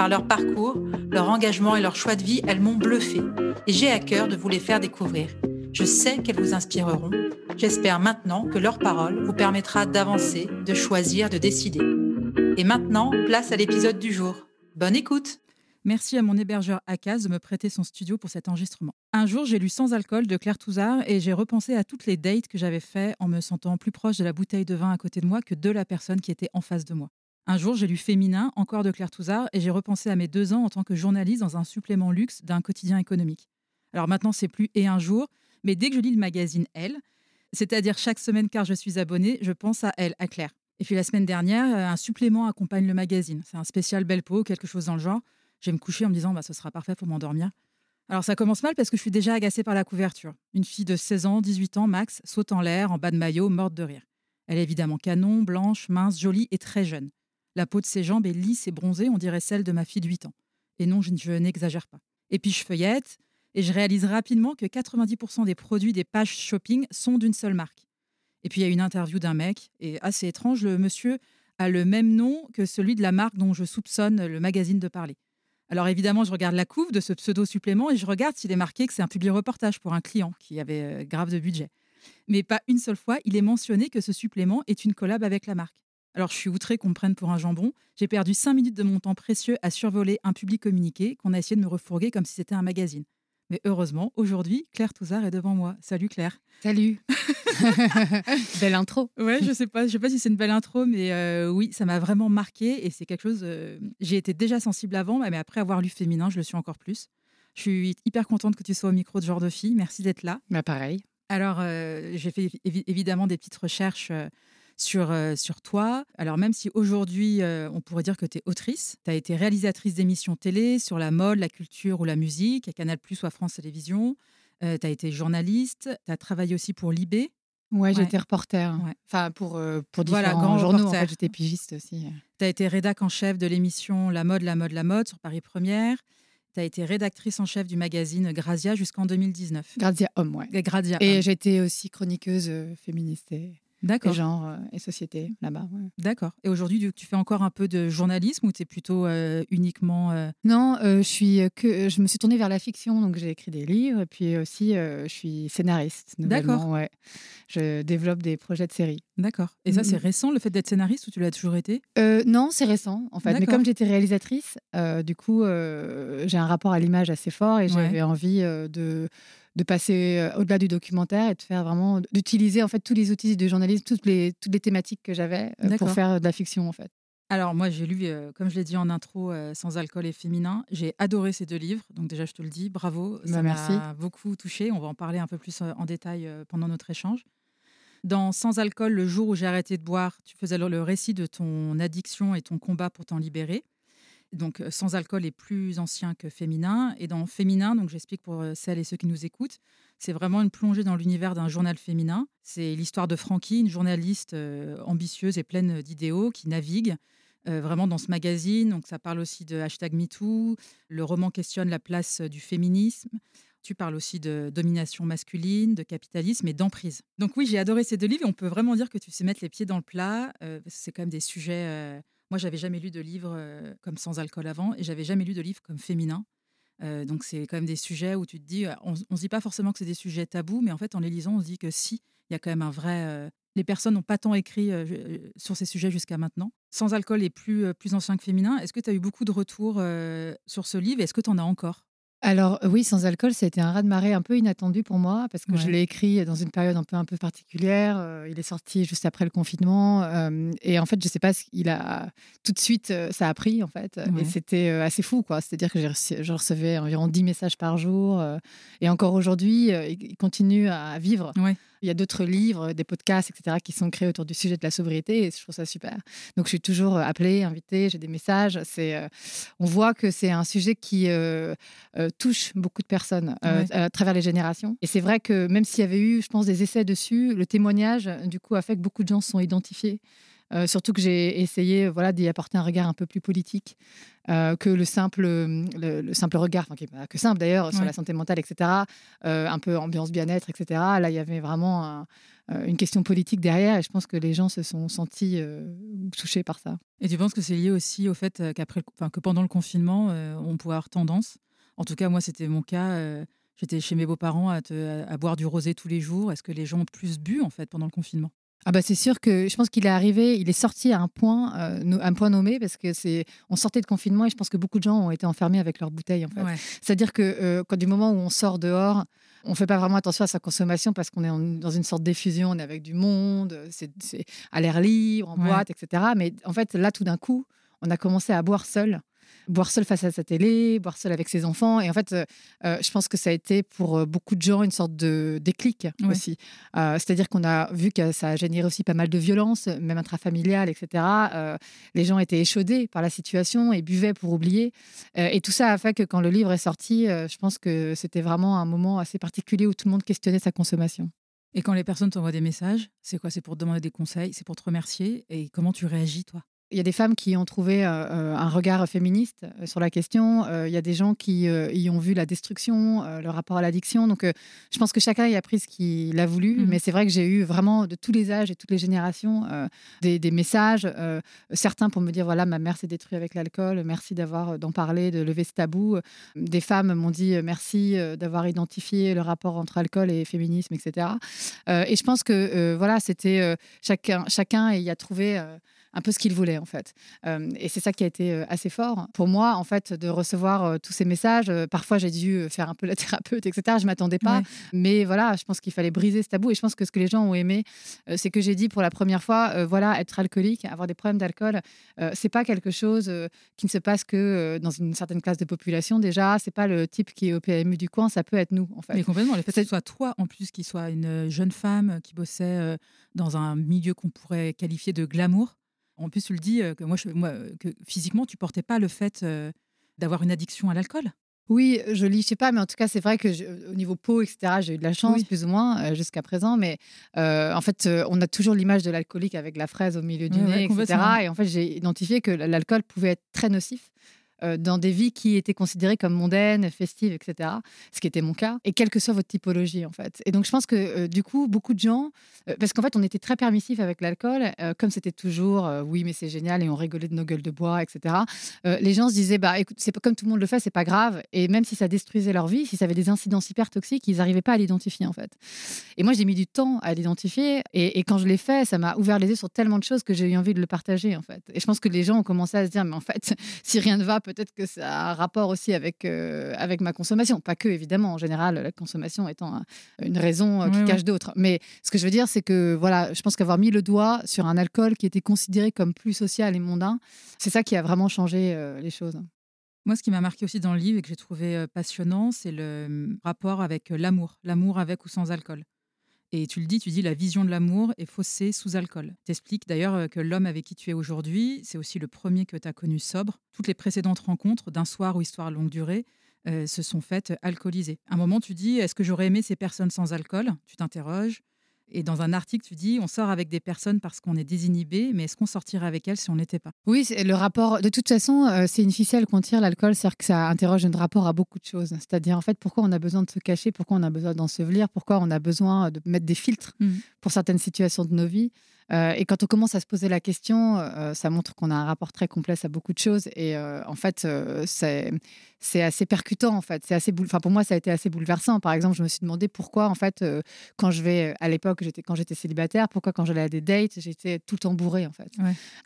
Par leur parcours, leur engagement et leur choix de vie, elles m'ont bluffé et j'ai à cœur de vous les faire découvrir. Je sais qu'elles vous inspireront. J'espère maintenant que leur parole vous permettra d'avancer, de choisir, de décider. Et maintenant, place à l'épisode du jour. Bonne écoute Merci à mon hébergeur Akaz de me prêter son studio pour cet enregistrement. Un jour, j'ai lu Sans alcool de Claire Touzard et j'ai repensé à toutes les dates que j'avais fait en me sentant plus proche de la bouteille de vin à côté de moi que de la personne qui était en face de moi. Un jour, j'ai lu Féminin, encore de Claire Touzard, et j'ai repensé à mes deux ans en tant que journaliste dans un supplément luxe d'un quotidien économique. Alors maintenant, c'est plus et un jour, mais dès que je lis le magazine Elle, c'est-à-dire chaque semaine car je suis abonnée, je pense à elle, à Claire. Et puis la semaine dernière, euh, un supplément accompagne le magazine. C'est un spécial belle peau, quelque chose dans le genre. Je vais me coucher en me disant, bah, ce sera parfait pour m'endormir. Alors ça commence mal parce que je suis déjà agacée par la couverture. Une fille de 16 ans, 18 ans max, saute en l'air, en bas de maillot, morte de rire. Elle est évidemment canon, blanche, mince, jolie et très jeune. La peau de ses jambes est lisse et bronzée, on dirait celle de ma fille de 8 ans. Et non, je, je n'exagère pas. Et puis je feuillette et je réalise rapidement que 90% des produits des pages shopping sont d'une seule marque. Et puis il y a une interview d'un mec, et assez étrange, le monsieur a le même nom que celui de la marque dont je soupçonne le magazine de parler. Alors évidemment, je regarde la couve de ce pseudo-supplément et je regarde s'il est marqué que c'est un public reportage pour un client qui avait euh, grave de budget. Mais pas une seule fois, il est mentionné que ce supplément est une collab avec la marque. Alors je suis outrée qu'on me prenne pour un jambon. J'ai perdu cinq minutes de mon temps précieux à survoler un public communiqué qu'on a essayé de me refourguer comme si c'était un magazine. Mais heureusement, aujourd'hui, Claire Touzard est devant moi. Salut Claire. Salut. Belle intro. Ouais, je sais pas, je sais pas si c'est une belle intro, mais euh, oui, ça m'a vraiment marqué et c'est quelque chose. euh, J'ai été déjà sensible avant, mais après avoir lu Féminin, je le suis encore plus. Je suis hyper contente que tu sois au micro de genre de fille. Merci d'être là. Bah pareil. Alors, euh, j'ai fait évi- évidemment des petites recherches sur, euh, sur toi. Alors, même si aujourd'hui, euh, on pourrait dire que tu es autrice, tu as été réalisatrice d'émissions télé sur la mode, la culture ou la musique, à Canal Plus ou à France Télévisions. tu as été journaliste, tu as travaillé aussi pour Libé. Ouais, Ouais. j'étais reporter. Ouais. Enfin, pour, euh, pour Voilà, différents grand journaux. En fait, j'étais pigiste aussi. Tu as été rédac en chef de l'émission La mode, la mode, la mode sur Paris Première. Tu as été rédactrice en chef du magazine Grazia jusqu'en 2019. Grazia Homme, ouais. Et Grazia. Et j'étais aussi chroniqueuse euh, féministe et D'accord. genre euh, et société là-bas. ouais. D'accord. Et aujourd'hui, tu- fais encore un peu de journalisme ou tu es plutôt euh, uniquement. euh, Non, je suis que je me suis tournée vers la fiction, donc j'ai écrit des livres. Et puis aussi, je suis scénariste. D'accord. Ouais. Je développe des projets de séries. D'accord. Et ça, c'est récent, le fait d'être scénariste ou tu l'as toujours été? Non, c'est récent en fait. Mais comme j'étais réalisatrice, du coup, j'ai un rapport à l'image assez fort et Ouais. j'avais envie de, de passer euh, au-delà du documentaire et de faire vraiment d'utiliser en fait tous les outils du journalisme, toutes les toutes les thématiques que j'avais euh, pour faire de la fiction en fait. Alors, moi, j'ai lu, euh, comme je l'ai dit en intro, euh, Sans alcool et féminin. J'ai adoré ces deux livres. Donc, déjà, je te le dis, bravo. Ça Bah, merci. m'a beaucoup touché. On va en parler un peu plus en détail euh, pendant notre échange. Dans Sans alcool, le jour où j'ai arrêté de boire, tu faisais le- le récit de ton addiction et ton combat pour t'en libérer. Donc, euh, Sans alcool est plus ancien que féminin. Et dans féminin, donc j'explique pour euh, celles et ceux qui nous écoutent, c'est vraiment une plongée dans l'univers d'un journal féminin. C'est l'histoire de Frankie, une journaliste euh, ambitieuse et pleine d'idéaux qui navigue vraiment dans ce magazine. Donc, ça parle aussi de hashtag MeToo. Le roman questionne la place du féminisme. Tu parles aussi de domination masculine, de capitalisme et d'emprise. Donc oui, j'ai adoré ces deux livres et on peut vraiment dire que tu sais mettre les pieds dans le plat. c'est quand même des sujets... Moi, j'avais jamais lu de livre euh, comme Sans alcool avant et j'avais jamais lu de livre comme Féminin. Euh, donc c'est quand même des sujets où tu te dis, on, on se dit pas forcément que c'est des sujets tabous, mais en fait en les lisant, on se dit que si, il y a quand même un vrai. euh, les personnes n'ont pas tant écrit sur ces sujets jusqu'à maintenant. Sans alcool est plus, plus ancien que féminin. Est-ce que tu as eu beaucoup de retours sur ce livre Est-ce que tu en as encore? Alors oui, sans alcool, ça a été un raz-de-marée un peu inattendu pour moi parce que je l'ai écrit dans une période un peu un peu particulière. Euh, il est sorti juste après le confinement euh, et en fait, je sais pas, il a tout de suite euh, ça a pris en fait et c'était assez fou quoi. C'est-à-dire que je recevais environ 10 messages par jour et encore aujourd'hui, il continue à vivre. Il y a d'autres livres, des podcasts, etc., qui sont créés autour du sujet de la sobriété et je trouve ça super. Donc, je suis toujours euh, appelée, invitée, j'ai des messages. C'est, euh, on voit que c'est un sujet qui euh, touche beaucoup de personnes à travers les générations. Et c'est vrai que même s'il y avait eu, je pense, des essais dessus, le témoignage, du coup, a fait que beaucoup de gens se sont identifiés. Surtout que j'ai essayé voilà, d'y apporter un regard un peu plus politique que le simple, le, simple regard, enfin, qui n'est pas que simple d'ailleurs, sur la santé mentale, etc. un peu ambiance bien-être, etc. Là, il y avait vraiment une question politique derrière et je pense que les gens se sont sentis touchés par ça. Et tu penses que c'est lié aussi au fait qu'après, que pendant le confinement, on pouvait avoir tendance, en tout cas moi c'était mon cas, j'étais chez mes beaux-parents à, à, boire du rosé tous les jours. Est-ce que les gens ont plus bu en fait pendant le confinement? Ah bah c'est sûr que je pense qu'il est arrivé, il est sorti à un point, euh, un point nommé parce que c'est, on sortait de confinement et je pense que beaucoup de gens ont été enfermés avec leurs bouteilles en fait. C'est-à-dire que euh, quand du moment où on sort dehors, on fait pas vraiment attention à sa consommation parce qu'on est dans une sorte d'effusion, on est avec du monde, c'est, à l'air libre, en boîte, etc. Mais en fait là tout d'un coup, on a commencé à boire seul boire seul face à sa télé, boire seul avec ses enfants. Et en fait, euh, euh, je pense que ça a été pour euh, beaucoup de gens une sorte de déclic aussi. C'est-à-dire qu'on a vu que ça a généré aussi pas mal de violence, même intrafamiliale, etc. les gens étaient échaudés par la situation et buvaient pour oublier. et tout ça a fait que quand le livre est sorti, je pense que c'était vraiment un moment assez particulier où tout le monde questionnait sa consommation. Et quand les personnes t'envoient des messages, c'est quoi? C'est pour te demander des conseils, c'est pour te remercier. Et comment tu réagis, toi? Il y a des femmes qui ont trouvé euh, euh, un regard féministe euh, sur la question. il y a des gens qui y ont vu la destruction, le rapport à l'addiction. Donc, je pense que chacun y a pris ce qu'il a voulu. Mmh. Mais c'est vrai que j'ai eu vraiment de tous les âges et toutes les générations des, messages. certains pour me dire voilà, ma mère s'est détruite avec l'alcool. Merci d'avoir d'en parler, de lever ce tabou. Des femmes m'ont dit merci d'avoir identifié le rapport entre alcool et féminisme, etc. et je pense que voilà, c'était chacun, chacun y a trouvé un peu ce qu'il voulait en fait. Euh, et c'est ça qui a été euh, assez fort pour moi en fait de recevoir euh, tous ces messages. parfois j'ai dû faire un peu la thérapeute, etc. Je m'attendais pas, mais voilà, je pense qu'il fallait briser ce tabou. Et je pense que ce que les gens ont aimé, c'est que j'ai dit pour la première fois, voilà, être alcoolique, avoir des problèmes d'alcool, c'est pas quelque chose qui ne se passe que dans une certaine classe de population déjà. C'est pas le type qui est au PMU du coin, ça peut être nous en fait. Mais complètement. Le fait que ce soit toi en plus qui soit une jeune femme qui bossait dans un milieu qu'on pourrait qualifier de glamour en plus, tu le dis euh, que moi, je, moi, euh, que physiquement, tu portais pas le fait euh, d'avoir une addiction à l'alcool? Oui, je lis, je sais pas, mais en tout cas, c'est vrai que au niveau peau, etc., j'ai eu de la chance, plus ou moins, jusqu'à présent. Mais en fait, on a toujours l'image de l'alcoolique avec la fraise au milieu du nez, etc. Et en fait, j'ai identifié que l'alcool pouvait être très nocif euh, dans des vies qui étaient considérées comme mondaines, festives, etc. Ce qui était mon cas. Et quelle que soit votre typologie, en fait. Et donc, je pense que euh, du coup, beaucoup de gens, euh, parce qu'en fait, on était très permissif avec l'alcool, comme c'était toujours, oui, mais c'est génial, et on rigolait de nos gueules de bois, etc. les gens se disaient, bah, écoute, c'est comme tout le monde le fait, c'est pas grave. Et même si ça détruisait leur vie, si ça avait des incidences hyper toxiques, ils n'arrivaient pas à l'identifier, en fait. Et moi, j'ai mis du temps à l'identifier. Et, et, quand je l'ai fait, ça m'a ouvert les yeux sur tellement de choses que j'ai eu envie de le partager, en fait. Et je pense que les gens ont commencé à se dire, mais en fait, si rien ne va, peut-être que ça a un rapport aussi avec, euh, avec ma consommation. Pas que, évidemment, en général, la consommation étant une raison euh, qui cache d'autres. Mais ce que je veux dire, c'est que voilà, je pense qu'avoir mis le doigt sur un alcool qui était considéré comme plus social et mondain, c'est ça qui a vraiment changé euh, les choses. Moi, ce qui m'a marqué aussi dans le livre et que j'ai trouvé passionnant, c'est le hum, rapport avec l'amour, l'amour avec ou sans alcool. Et tu le dis, tu dis la vision de l'amour est faussée sous alcool. T'expliques d'ailleurs euh, que l'homme avec qui tu es aujourd'hui, c'est aussi le premier que tu as connu sobre. Toutes les précédentes rencontres d'un soir ou histoire longue durée euh, se sont faites alcoolisées. À un moment, tu dis, est-ce que j'aurais aimé ces personnes sans alcool? Tu t'interroges. Et dans un article, tu dis, on sort avec des personnes parce qu'on est désinhibé, mais est-ce qu'on sortirait avec elles si on n'était pas? Oui, le rapport, de toute façon, euh, c'est une ficelle qu'on tire l'alcool, c'est-à-dire que ça interroge un rapport à beaucoup de choses. C'est-à-dire, en fait, pourquoi on a besoin de se cacher, pourquoi on a besoin d'ensevelir, pourquoi on a besoin de mettre des filtres mmh. pour certaines situations de nos vies? Euh, et quand on commence à se poser la question, euh, ça montre qu'on a un rapport très complexe à beaucoup de choses. Et euh, en fait, c'est c'est assez percutant. En fait, c'est assez enfin pour moi, ça a été assez bouleversant. Par exemple, je me suis demandé pourquoi, en fait, quand je vais à l'époque, quand j'étais célibataire, pourquoi quand j'allais à des dates, j'étais tout le temps bourrée, en fait,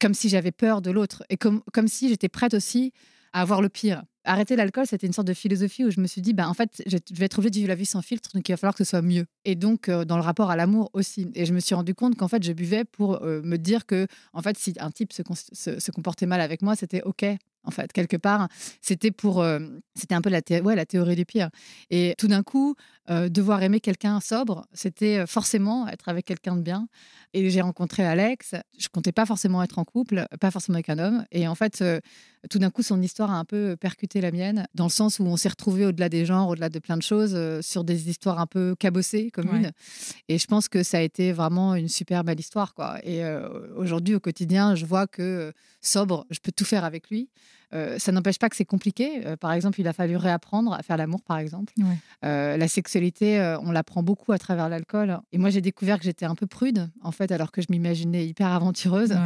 comme si j'avais peur de l'autre et comme comme si j'étais prête aussi avoir le pire. Arrêter l'alcool, c'était une sorte de philosophie où je me suis dit, bah, en fait, je vais être obligée de vivre la vie sans filtre, donc il va falloir que ce soit mieux. Et donc, euh, dans le rapport à l'amour aussi. Et je me suis rendu compte qu'en fait, je buvais pour euh, me dire que, en fait, si un type se, se comportait mal avec moi, c'était OK en fait, quelque part. C'était pour, euh, c'était un peu la, ouais, la théorie du pire. Et tout d'un coup, euh, devoir aimer quelqu'un sobre, c'était euh, forcément être avec quelqu'un de bien. Et j'ai rencontré Alex. Je comptais pas forcément être en couple, pas forcément avec un homme. Et en fait, tout d'un coup, son histoire a un peu percuté la mienne, dans le sens où on s'est retrouvés au-delà des genres, au-delà de plein de choses, sur des histoires un peu cabossées, communes. Et je pense que ça a été vraiment une super belle histoire, quoi. Et aujourd'hui, au quotidien, je vois que sobre, je peux tout faire avec lui. Euh, ça n'empêche pas que c'est compliqué. Euh, par exemple, il a fallu réapprendre à faire l'amour, par exemple. Euh, la sexualité, on l'apprend beaucoup à travers l'alcool. Et moi, j'ai découvert que j'étais un peu prude, en fait, alors que je m'imaginais hyper aventureuse.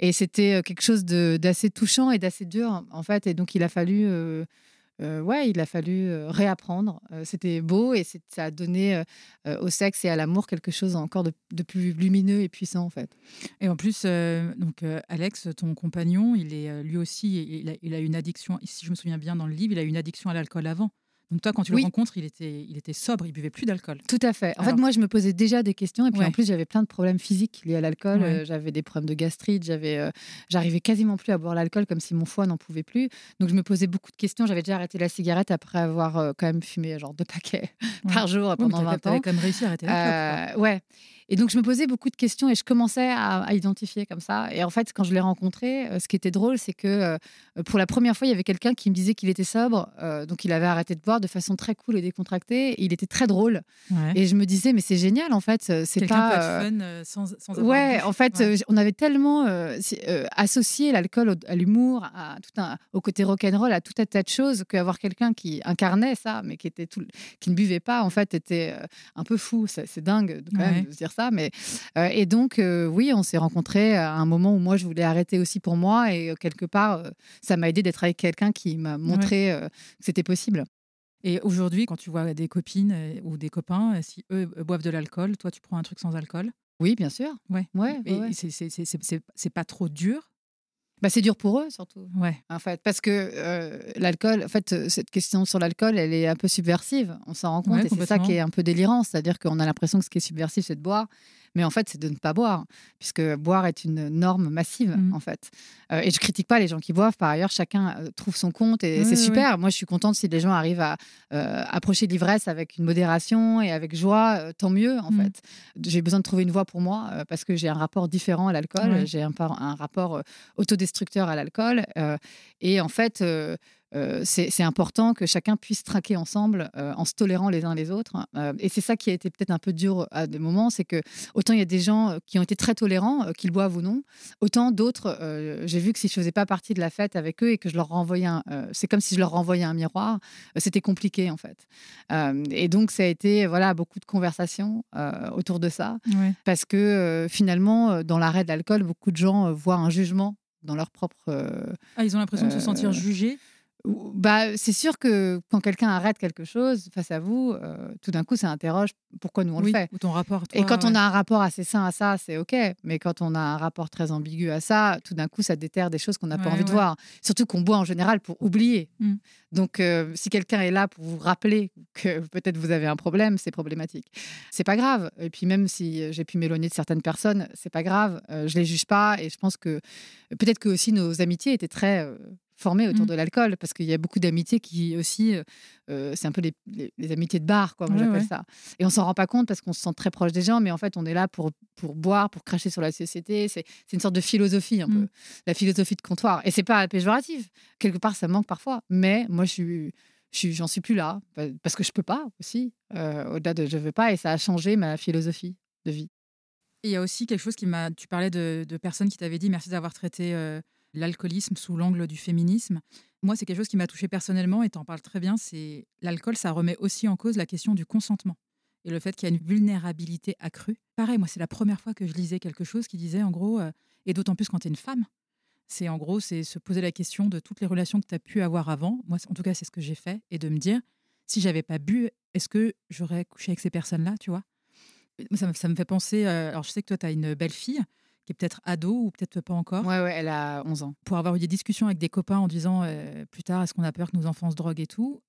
Et c'était quelque chose d'assez touchant et d'assez dur, en fait. Et donc, il a fallu ouais, il a fallu réapprendre. C'était beau et ça a donné au sexe et à l'amour quelque chose encore de, plus lumineux et puissant en fait. Et en plus, donc Alex, ton compagnon, il est lui aussi, il a, il a, une addiction. Si je me souviens bien dans le livre, il a une addiction à l'alcool avant. Donc toi, quand tu le rencontres, il était, il était sobre, il buvait plus d'alcool. Tout à fait. En fait, moi, je me posais déjà des questions et puis en plus, j'avais plein de problèmes physiques liés à l'alcool. Euh, j'avais des problèmes de gastrite, j'avais, euh, j'arrivais quasiment plus à boire l'alcool comme si mon foie n'en pouvait plus. Donc je me posais beaucoup de questions. J'avais déjà arrêté la cigarette après avoir euh, quand même fumé genre deux paquets par jour pendant 20 ans. Quand même réussi à arrêter la Ouais. Et donc, je me posais beaucoup de questions et je commençais à, identifier comme ça. Et en fait, quand je l'ai rencontré, euh, ce qui était drôle, c'est que euh, pour la première fois, il y avait quelqu'un qui me disait qu'il était sobre. Euh, donc, il avait arrêté de boire de façon très cool et décontractée. il était très drôle. Et je me disais, mais c'est génial, en fait. C'est pas. Peut fun sans, sans avoir Ouais, en fait, on avait tellement associé l'alcool à l'humour, à tout un, au côté rock'n'roll, à tout un tas de choses, qu'avoir quelqu'un qui incarnait ça, mais qui, était tout, qui ne buvait pas, en fait, était un peu fou. C'est dingue quand même de dire ça. Mais, euh, et donc, euh, oui, on s'est rencontrés à un moment où moi, je voulais arrêter aussi pour moi. Et euh, quelque part, ça m'a aidé d'être avec quelqu'un qui m'a montré que c'était possible. Et aujourd'hui, quand tu vois des copines ou des copains, si eux boivent de l'alcool, toi, tu prends un truc sans alcool? Oui, bien sûr. Ouais. ouais, ouais, c'est pas trop dur bah, c'est dur pour eux surtout. Ouais. En fait, parce que l'alcool, en fait, cette question sur l'alcool, elle est un peu subversive. On s'en rend compte et c'est ça qui est un peu délirant, c'est-à-dire qu'on a l'impression que ce qui est subversif, c'est de boire mais en fait, c'est de ne pas boire, puisque boire est une norme massive, mmh. en fait. Euh, et je critique pas les gens qui boivent. Par ailleurs, chacun euh, trouve son compte et c'est super. Moi, je suis contente si les gens arrivent à euh, approcher l'ivresse avec une modération et avec joie, tant mieux, en mmh. fait. J'ai besoin de trouver une voie pour moi parce que j'ai un rapport différent à l'alcool. J'ai un, un, rapport autodestructeur à l'alcool. et en fait, euh, c'est important que chacun puisse traquer ensemble euh, en se tolérant les uns les autres. Euh, et c'est ça qui a été peut-être un peu dur à des moments, c'est que autant il y a des gens qui ont été très tolérants, qu'ils boivent ou non, autant d'autres, j'ai vu que si je faisais pas partie de la fête avec eux et que je leur renvoyais, c'est comme si je leur renvoyais un miroir, c'était compliqué en fait. et donc ça a été voilà beaucoup de conversations autour de ça, parce que finalement dans l'arrêt de l'alcool, beaucoup de gens voient un jugement dans leur propre. ah, ils ont l'impression de se sentir jugés bah, c'est sûr que quand quelqu'un arrête quelque chose face à vous, euh, tout d'un coup, ça interroge pourquoi nous on le fait. Ou ton rapport. et quand on a un rapport assez sain à ça, c'est OK. Mais quand on a un rapport très ambigu à ça, tout d'un coup, ça déterre des choses qu'on n'a pas envie de voir. Surtout qu'on boit en général pour oublier. Mmh. Donc, euh, si quelqu'un est là pour vous rappeler que peut-être vous avez un problème, c'est problématique. C'est pas grave. Et puis, même si j'ai pu m'éloigner de certaines personnes, c'est pas grave. Euh, je les juge pas. Et je pense que peut-être que aussi nos amitiés étaient très formés autour mmh. de l'alcool, parce qu'il y a beaucoup d'amitiés qui aussi, euh, euh, c'est un peu les, les, amitiés de bar, quoi, moi j'appelle ça. Et on s'en rend pas compte parce qu'on se sent très proche des gens, mais en fait on est là pour, pour boire, pour cracher sur la société. C'est une sorte de philosophie un peu, mmh. la philosophie de comptoir. Et c'est pas péjoratif. Quelque part ça manque parfois, mais moi je suis j'en suis, plus là parce que je peux pas aussi euh, au-delà de je veux pas et ça a changé ma philosophie de vie. Il y a aussi quelque chose qui m'a. Tu parlais de, de personnes qui t'avaient dit merci d'avoir traité l'alcoolisme sous l'angle du féminisme. Moi, c'est quelque chose qui m'a touché personnellement et tu en parles très bien. C'est l'alcool, ça remet aussi en cause la question du consentement et le fait qu'il y a une vulnérabilité accrue. Pareil, moi, c'est la première fois que je lisais quelque chose qui disait en gros, euh, et d'autant plus quand tu es une femme, c'est en gros, c'est se poser la question de toutes les relations que tu as pu avoir avant. Moi, en tout cas, c'est ce que j'ai fait et de me dire, si j'avais pas bu, est-ce que j'aurais couché avec ces personnes-là, tu vois? Ça me, ça me, fait penser, euh, alors je sais que toi, tu as une belle fille qui est peut-être ado ou peut-être pas encore. Ouais, ouais, elle a 11 ans. Pour avoir eu des discussions avec des copains en disant plus tard, est-ce qu'on a peur que nos enfants se droguent et tout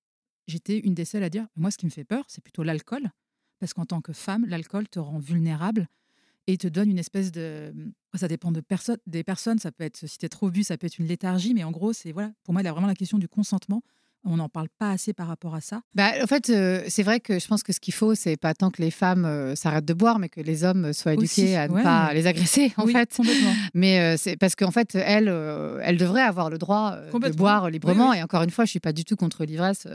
J'étais une des seules à dire, moi, ce qui me fait peur, c'est plutôt l'alcool. Parce qu'en tant que femme, l'alcool te rend vulnérable et te donne une espèce de. Ça dépend de personne, des personnes. Ça peut être, si tu es trop bu, ça peut être une léthargie. Mais en gros, c'est voilà, pour moi, il y a vraiment la question du consentement. On n'en parle pas assez par rapport à ça. Bah, en fait, euh, c'est vrai que je pense que ce qu'il faut, c'est pas tant que les femmes euh, s'arrêtent de boire, mais que les hommes soient éduqués à ne pas les agresser, en fait. Mais euh, c'est parce qu'en fait, elles, elles devraient avoir le droit de boire librement. et encore une fois, je suis pas du tout contre l'ivresse.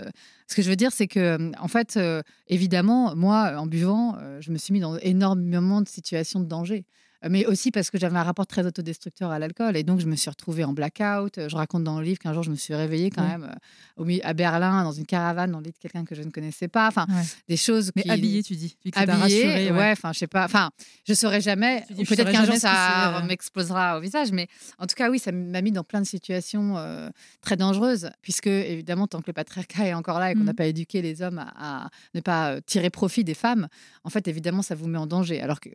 ce que je veux dire, c'est que, en fait, évidemment, moi, en buvant, je me suis mis dans énormément de situations de danger mais aussi parce que j'avais un rapport très autodestructeur à l'alcool. Et donc, je me suis retrouvée en blackout. Je raconte dans le livre qu'un jour, je me suis réveillée quand même euh, au à Berlin, dans une caravane, dans le lit de quelqu'un que je ne connaissais pas. Enfin, des choses. Mais habillée, tu dis. Habillée, ouais. Enfin, je sais pas. Enfin, je saurais jamais. Peut-être qu'un jour, ça euh, m'explosera au visage. Mais en tout cas, oui, ça m'a mis dans plein de situations euh, très dangereuses. Puisque, évidemment, tant que le patriarcat est encore là et qu'on n'a mmh. pas éduqué les hommes à, ne pas tirer profit des femmes, en fait, évidemment, ça vous met en danger. Alors que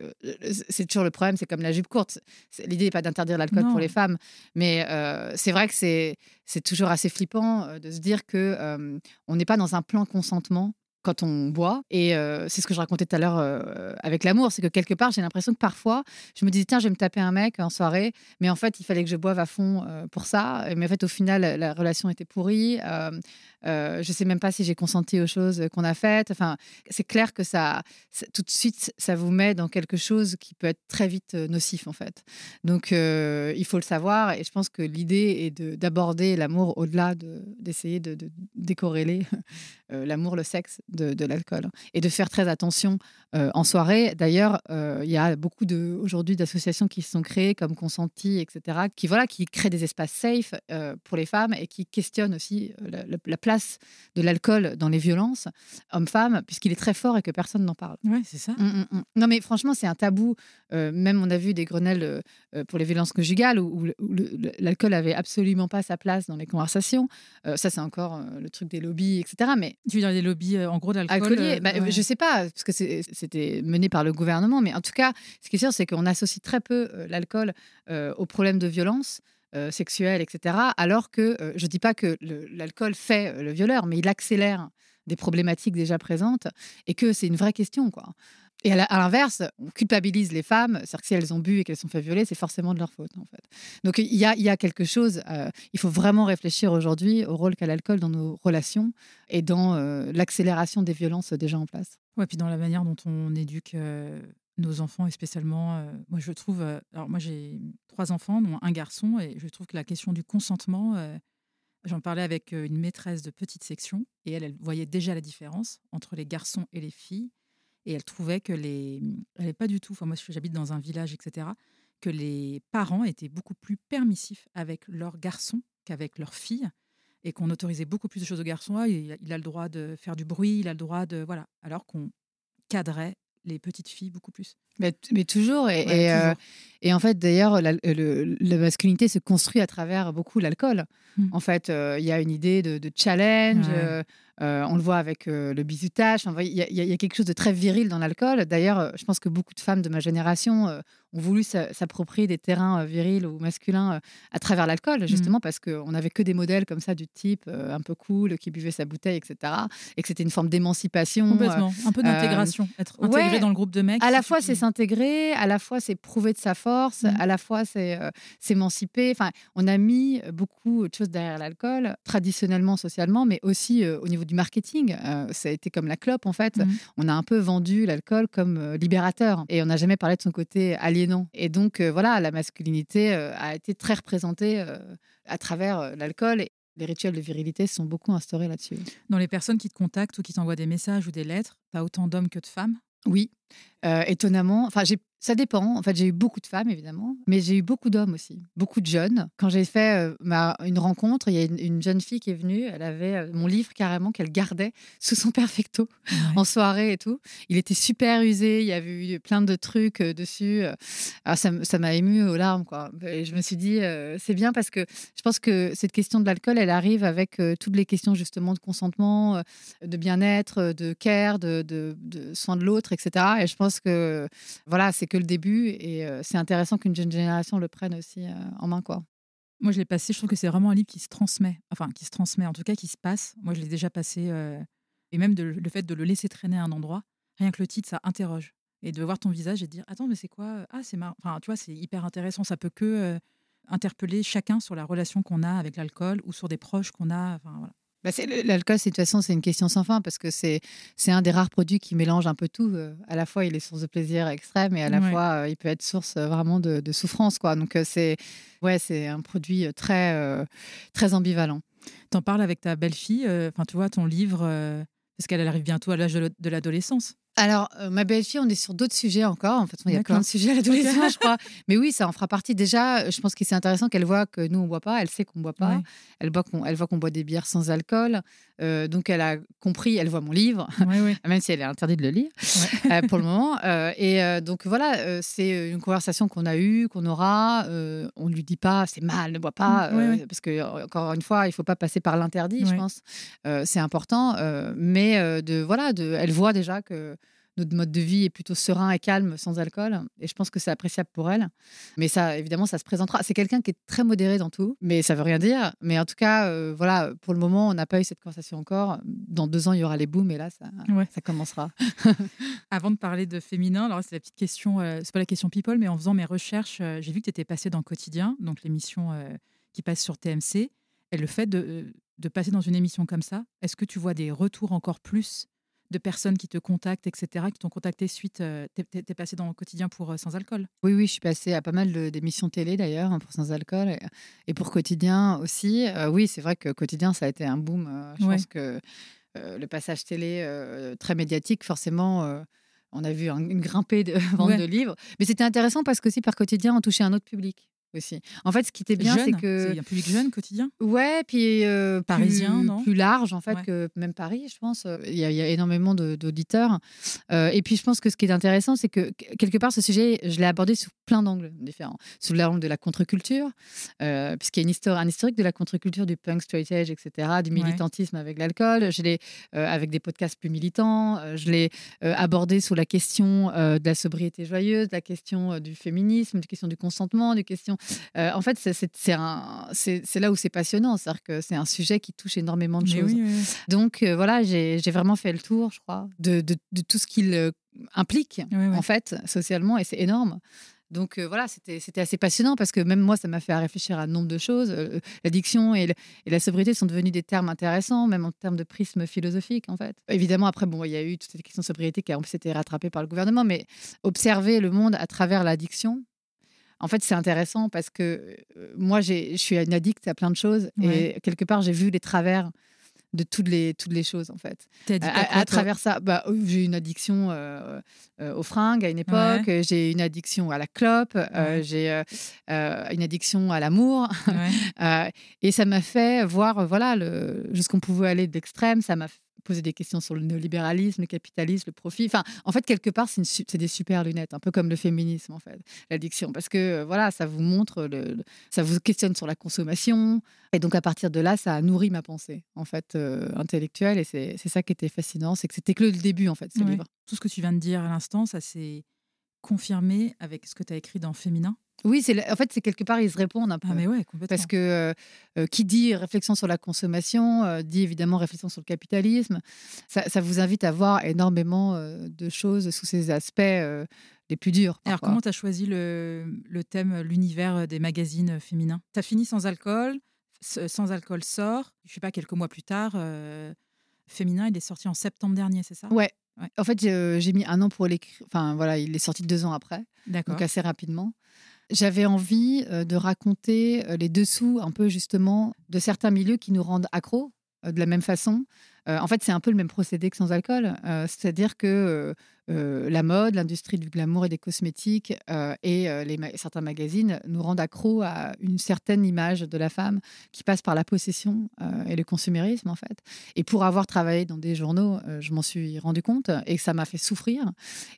c'est toujours le problème c'est comme la jupe courte. L'idée n'est pas d'interdire l'alcool pour les femmes, mais euh, c'est vrai que c'est toujours assez flippant euh, de se dire que euh, on n'est pas dans un plan consentement quand on boit. Et c'est ce que je racontais tout à l'heure avec l'amour, c'est que quelque part, j'ai l'impression que parfois, je me disais, tiens, je vais me taper un mec en soirée, mais en fait, il fallait que je boive à fond pour ça. Mais en fait, au final, la relation était pourrie. Euh, je sais même pas si j'ai consenti aux choses qu'on a faites. Enfin, c'est clair que ça, tout de suite, ça vous met dans quelque chose qui peut être très vite euh, nocif en fait. Donc, euh, il faut le savoir. Et je pense que l'idée est d'aborder l'amour au-delà d'essayer de, décorréler l'amour, le sexe de, l'alcool et de faire très attention en soirée. D'ailleurs, il y a beaucoup de aujourd'hui d'associations qui se sont créées comme Consenti, etc., qui voilà, qui créent des espaces safe pour les femmes et qui questionnent aussi la place de l'alcool dans les violences hommes-femmes, puisqu'il est très fort et que personne n'en parle. Oui, c'est ça. Mmh, mmh, mmh. Non, mais franchement, c'est un tabou. Euh, même on a vu des Grenelles euh, euh, pour les violences conjugales où, l'alcool avait absolument pas sa place dans les conversations. ça, c'est encore le truc des lobbies, etc. Mais tu veux dire des lobbies, en gros, d'alcool bah, Je sais pas, parce que c'était mené par le gouvernement, mais en tout cas, ce qui est sûr, c'est qu'on associe très peu l'alcool aux problèmes de violence. Euh, sexuelle, etc. Alors que euh, je ne dis pas que l'alcool fait euh, le violeur, mais il accélère des problématiques déjà présentes et que c'est une vraie question. Et à l'inverse, on culpabilise les femmes, c'est-à-dire que si elles ont bu et qu'elles sont fait violer, c'est forcément de leur faute. En fait. Donc il y a, quelque chose, il faut vraiment réfléchir aujourd'hui au rôle qu'a l'alcool dans nos relations et dans l'accélération des violences déjà en place. Ouais, puis dans la manière dont on éduque nos enfants et spécialement, euh, moi je trouve, euh, alors moi j'ai trois enfants, dont un garçon, et je trouve que la question du consentement, euh, j'en parlais avec une maîtresse de petite section, et elle, elle voyait déjà la différence entre les garçons et les filles, et elle trouvait que les, elle pas du tout, enfin moi j'habite dans un village, etc., que les parents étaient beaucoup plus permissifs avec leurs garçons qu'avec leurs filles, et qu'on autorisait beaucoup plus de choses aux garçons. Ah, il, il a le droit de faire du bruit, il a le droit de voilà, alors qu'on cadrait les petites filles beaucoup plus. Mais, toujours. Et, euh, et, en fait, d'ailleurs, la, masculinité se construit à travers beaucoup l'alcool. Mmh. En fait, euh, il y a une idée de, challenge. Euh, on le voit avec le bizutage. Il y, y, a quelque chose de très viril dans l'alcool. D'ailleurs, je pense que beaucoup de femmes de ma génération ont voulu s'approprier des terrains euh, virils ou masculins euh, à travers l'alcool, mmh. justement parce qu'on n'avait que des modèles comme ça du type euh, un peu cool, qui buvait sa bouteille, etc. Et que c'était une forme d'émancipation. Complètement, un peu d'intégration, être intégré dans le groupe de mecs. À la fois, c'est s'intégrer, à la fois, c'est prouver de sa force, mmh. à la fois, c'est s'émanciper. Enfin, on a mis beaucoup de choses derrière l'alcool, traditionnellement, socialement, mais aussi au niveau du marketing. ça a été comme la clope, en fait. Mmh. On a un peu vendu l'alcool comme libérateur. Et on n'a jamais parlé de son côté allié et donc, euh, voilà, la masculinité euh, a été très représentée euh, à travers l'alcool. Et les rituels de virilité sont beaucoup instaurés là-dessus. Dans les personnes qui te contactent ou qui t'envoient des messages ou des lettres, tu as autant d'hommes que de femmes? Oui, étonnamment. Enfin, j'ai ça dépend. En fait, j'ai eu beaucoup de femmes, évidemment, mais j'ai eu beaucoup d'hommes aussi, beaucoup de jeunes. Quand j'ai fait euh, ma, une rencontre, il y a une, jeune fille qui est venue, elle avait euh, mon livre carrément qu'elle gardait sous son perfecto en soirée et tout. Il était super usé, il y avait eu plein de trucs euh, dessus. Alors ça m'a ému aux larmes, quoi. Et je me suis dit, c'est bien parce que je pense que cette question de l'alcool, elle arrive avec toutes les questions justement de consentement, de bien-être, de care, de, de, de soin de l'autre, etc. Et je pense que, voilà, c'est que le début et c'est intéressant qu'une jeune génération le prenne aussi en main, quoi. Moi, je l'ai passé. Je trouve que c'est vraiment un livre qui se transmet. Enfin, qui se transmet, en tout cas, qui se passe. Moi, je l'ai déjà passé. et même le fait de le laisser traîner à un endroit, rien que le titre, ça interroge. Et de voir ton visage et dire Attends, mais c'est quoi Ah, c'est marrant. Enfin, tu vois, c'est hyper intéressant. Ça peut que interpeller chacun sur la relation qu'on a avec l'alcool ou sur des proches qu'on a. Enfin, voilà. Bah L'alcool, de toute façon, c'est une question sans fin parce que c'est un des rares produits qui mélange un peu tout. Euh, à la fois, il est source de plaisir extrême et à la fois, euh, il peut être source euh, vraiment de, de souffrance. Quoi. Donc, c'est ouais, un produit très, très ambivalent. Tu en parles avec ta belle-fille, enfin, tu vois, ton livre, parce qu'elle arrive bientôt à l'âge de l'adolescence. Alors, euh, ma belle-fille, on est sur d'autres sujets encore. En fait, il y a plein de sujets à l'adolescence, je crois. Mais oui, ça en fera partie. Déjà, je pense que c'est intéressant qu'elle voit que nous, on ne boit pas. Elle sait qu'on ne boit pas. Elle, voit qu'on, elle voit qu'on boit des bières sans alcool. Euh, donc, elle a compris, elle voit mon livre, même si elle est interdite de le lire euh, pour le moment. et donc, voilà, c'est une conversation qu'on a eue, qu'on aura. on ne lui dit pas, c'est mal, ne bois pas. parce que, encore une fois, il ne faut pas passer par l'interdit, je pense. c'est important. mais de, voilà, de, elle voit déjà que notre mode de vie est plutôt serein et calme, sans alcool. Et je pense que c'est appréciable pour elle. Mais ça, évidemment, ça se présentera. C'est quelqu'un qui est très modéré dans tout, mais ça veut rien dire. Mais en tout cas, euh, voilà, pour le moment, on n'a pas eu cette conversation encore. Dans deux ans, il y aura les booms, et là, ça, ça commencera. Avant de parler de féminin, alors c'est la petite question, euh, c'est pas la question people, mais en faisant mes recherches, euh, j'ai vu que tu étais passé dans Quotidien, donc l'émission qui passe sur TMC. Et le fait de, de passer dans une émission comme ça, est-ce que tu vois des retours encore plus de personnes qui te contactent, etc., qui t'ont contacté suite. Euh, tu es, passé dans le quotidien pour euh, Sans Alcool? Oui, oui, je suis passée à pas mal d'émissions télé d'ailleurs hein, pour Sans Alcool et, pour Quotidien aussi. Euh, oui, c'est vrai que Quotidien, ça a été un boom. je pense que le passage télé très médiatique, forcément. on a vu une grimpée de vente de livres. Mais c'était intéressant parce qu'aussi par quotidien, on touchait un autre public aussi. En fait, ce qui était bien, c'est que. C'est un public jeune, quotidien? Ouais, puis. Euh, Parisien, plus, non? Plus large, en fait, que même Paris, je pense. Il y a, il y a énormément d'auditeurs. Euh, et puis, je pense que ce qui est intéressant, c'est que, quelque part, ce sujet, je l'ai abordé sous plein d'angles différents. Sous l'angle de la contre-culture, euh, puisqu'il y a une histoire, un historique de la contre-culture, du punk, straight edge, etc., du militantisme avec l'alcool. Je l'ai, avec des podcasts plus militants. je l'ai abordé sous la question de la sobriété joyeuse, de la question du féminisme, de la question du consentement, des questions euh, en fait, c'est là où c'est passionnant. C'est-à-dire que c'est un sujet qui touche énormément de choses. Donc, euh, voilà, j'ai vraiment fait le tour, je crois, de, tout ce qu'il euh, implique, en fait, socialement, et c'est énorme. Donc voilà, c'était assez passionnant parce que même moi, ça m'a fait réfléchir à un nombre de choses. L'addiction et, la sobriété sont devenus des termes intéressants, même en termes de prisme philosophique, en fait. Évidemment, après, bon, il y a eu toute cette question de sobriété qui a été rattrapée par le gouvernement, mais observer le monde à travers l'addiction, en fait, c'est intéressant parce que moi, je suis une addict à plein de choses et quelque part, j'ai vu les travers de toutes les, toutes les choses, en fait. À, travers ça, bah, j'ai une addiction aux fringues à une époque, j'ai une addiction à la clope, j'ai une addiction à l'amour. et ça m'a fait voir voilà, jusqu'on pouvait aller d'extrême. Ça m'a poser des questions sur le néolibéralisme, le capitalisme, le profit. Enfin, en fait, quelque part, c'est des super lunettes, un peu comme le féminisme, en fait, l'addiction. Parce que, euh, voilà, ça vous montre, le, ça vous questionne sur la consommation. Et donc, à partir de là, ça a nourri ma pensée, en fait, euh, intellectuelle. Et c'est ça qui était fascinant, c'est que c'était que le début, en fait, ce livre. Tout ce que tu viens de dire à l'instant, ça s'est confirmé avec ce que tu as écrit dans Féminin oui, c'est en fait, c'est quelque part, ils se répondent un ah, peu. mais ouais, Parce que euh, euh, qui dit réflexion sur la consommation, euh, dit évidemment réflexion sur le capitalisme. Ça, vous invite à voir énormément de choses sous ces aspects les plus durs. Alors, comment tu as choisi le, le thème, l'univers des magazines féminins? Tu as fini sans alcool, sans alcool sort, je sais pas, quelques mois plus tard. Féminin, il est sorti en septembre dernier, c'est ça? Ouais. En fait, j'ai mis un an pour l'écrire. Enfin, voilà, il est sorti deux ans après. Donc, assez rapidement. J'avais envie euh, de raconter euh, les dessous un peu justement de certains milieux qui nous rendent accros euh, de la même façon. En fait, c'est un peu le même procédé que sans alcool. C'est-à-dire que la mode, l'industrie du glamour et des cosmétiques et certains magazines nous rendent accros à une certaine image de la femme qui passe par la possession et le consumérisme, en fait. Et pour avoir travaillé dans des journaux, je m'en suis rendu compte et ça m'a fait souffrir.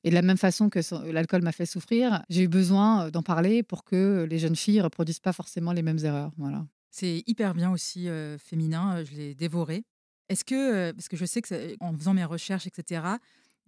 Et de la même façon que l'alcool m'a fait souffrir, j'ai eu besoin d'en parler pour que les jeunes filles ne reproduisent pas forcément les mêmes erreurs. Voilà. C'est hyper bien aussi féminin, je l'ai dévoré. Est-ce que, parce que je sais que en faisant mes recherches, etc.,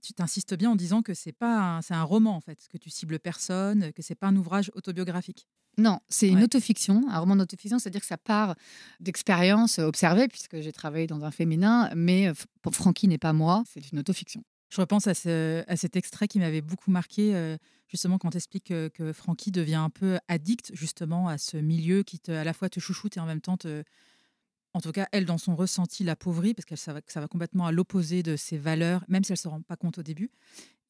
tu t'insistes bien en disant que c'est pas c'est un roman en fait, que tu cibles personne, que c'est pas un ouvrage autobiographique? Non, c'est une autofiction, un roman d'autofiction, c'est-à-dire que ça part d'expériences observées, puisque j'ai travaillé dans un féminin, mais Francky n'est pas moi, c'est une autofiction. Je repense à, cet extrait qui m'avait beaucoup marqué, euh, justement, quand tu expliques que, que Francky devient un peu addict, justement, à ce milieu qui te, à la fois te chouchoute et en même temps te, en tout cas, elle, dans son ressenti, l'appauvrit, parce que ça va, complètement à l'opposé de ses valeurs, même si elle ne se rend pas compte au début.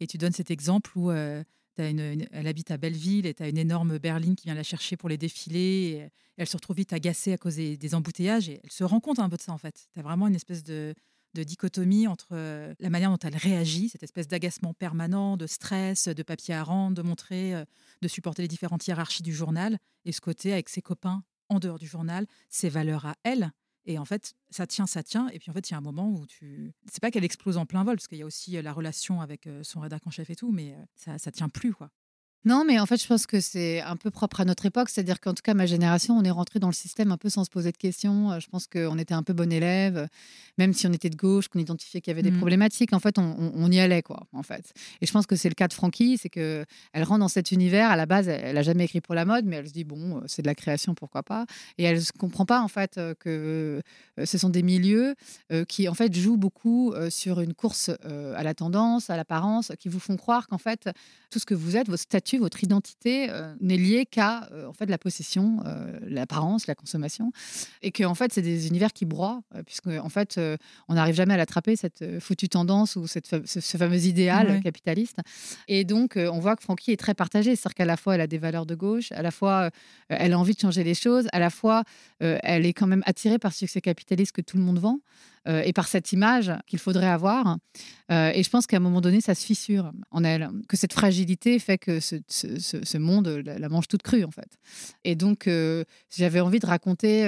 Et tu donnes cet exemple où euh, elle habite à Belleville et tu as une énorme berline qui vient la chercher pour les défilés. Et elle se retrouve vite agacée à cause des, embouteillages et elle se rend compte un peu de ça en fait. Tu as vraiment une espèce de, dichotomie entre euh, la manière dont elle réagit, cette espèce d'agacement permanent, de stress, de papier à rendre, de montrer, euh, de supporter les différentes hiérarchies du journal, et ce côté avec ses copains en dehors du journal, ses valeurs à elle, et en fait, ça tient, ça tient. Et puis en fait, il y a un moment où tu. C'est pas qu'elle explose en plein vol, parce qu'il y a aussi la relation avec son rédacteur en chef et tout, mais ça, ça tient plus, quoi. Non, mais en fait, je pense que c'est un peu propre à notre époque. C'est-à-dire qu'en tout cas, ma génération, on est rentré dans le système un peu sans se poser de questions. Euh, je pense qu'on était un peu bon élève, même si on était de gauche, qu'on identifiait qu'il y avait des mmh. problématiques. En fait, on, y allait, quoi. En fait. Et je pense que c'est le cas de Francky, c'est que elle rentre dans cet univers. À la base, elle, n'a jamais écrit pour la mode, mais elle se dit bon, euh, c'est de la création, pourquoi pas. Et elle ne comprend pas en fait euh, que ce sont des milieux qui en fait jouent beaucoup sur une course à la tendance, à l'apparence, qui vous font croire qu'en fait tout ce que vous êtes, votre statut votre identité euh, n'est liée qu'à euh, en fait la possession, euh, l'apparence, la consommation, et que en fait c'est des univers qui broient, puisque en fait on n'arrive jamais à l'attraper cette foutue tendance ou cette, ce, fameux idéal capitaliste. Et donc on voit que Francky est très partagée, c'est-à-dire qu'à la fois elle a des valeurs de gauche, à la fois elle a envie de changer les choses, à la fois elle est quand même attirée par ce succès capitaliste que tout le monde vend. Euh, et par cette image qu'il faudrait avoir. Euh, et je pense qu'à un moment donné, ça se fissure en elle, que cette fragilité fait que ce, ce, monde la, mange toute crue, en fait. Et donc, euh, j'avais envie de raconter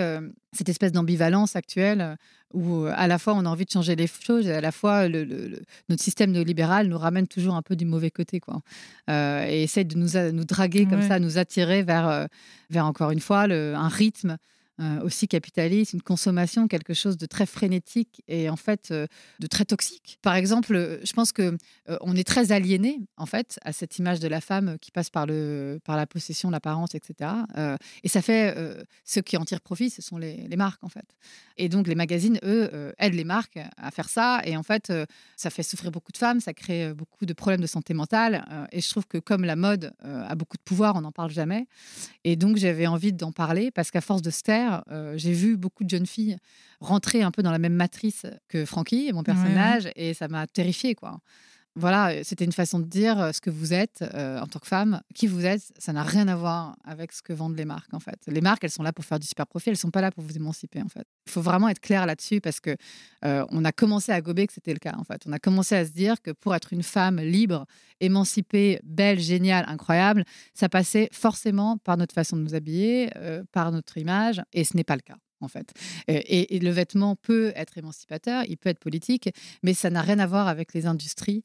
cette espèce d'ambivalence actuelle où à la fois on a envie de changer les choses et à la fois le, notre système néolibéral nous ramène toujours un peu du mauvais côté quoi et essaie de nous, nous draguer comme ça nous attirer vers, vers encore une fois un rythme euh, aussi capitaliste, une consommation, quelque chose de très frénétique et en fait euh, de très toxique. Par exemple, euh, je pense que on est très aliéné en fait à cette image de la femme qui passe par le par la possession, l'apparence, etc. et ça fait ceux qui en tirent profit, ce sont les, les, marques en fait. Et donc les magazines, eux, aident les marques à faire ça et en fait ça fait souffrir beaucoup de femmes, ça crée beaucoup de problèmes de santé mentale et je trouve que comme la mode a beaucoup de pouvoir, on n'en parle jamais. Et donc j'avais envie d'en parler parce qu'à force de se taire euh, j'ai vu beaucoup de jeunes filles rentrer un peu dans la même matrice que Francky, mon personnage, et ça m'a terrifiée, quoi. Voilà, euh, c'était une façon de dire euh, ce que vous êtes en tant que femme, qui vous êtes, ça n'a rien à voir avec ce que vendent les marques en fait. Les marques, elles sont là pour faire du super profit, elles sont pas là pour vous émanciper en fait. Il faut vraiment être clair là-dessus parce que on a commencé à gober que c'était le cas en fait. On a commencé à se dire que pour être une femme libre, émancipée, belle, géniale, incroyable, ça passait forcément par notre façon de nous habiller, par notre image, et ce n'est pas le cas en fait. Et, le vêtement peut être émancipateur, il peut être politique, mais ça n'a rien à voir avec les industries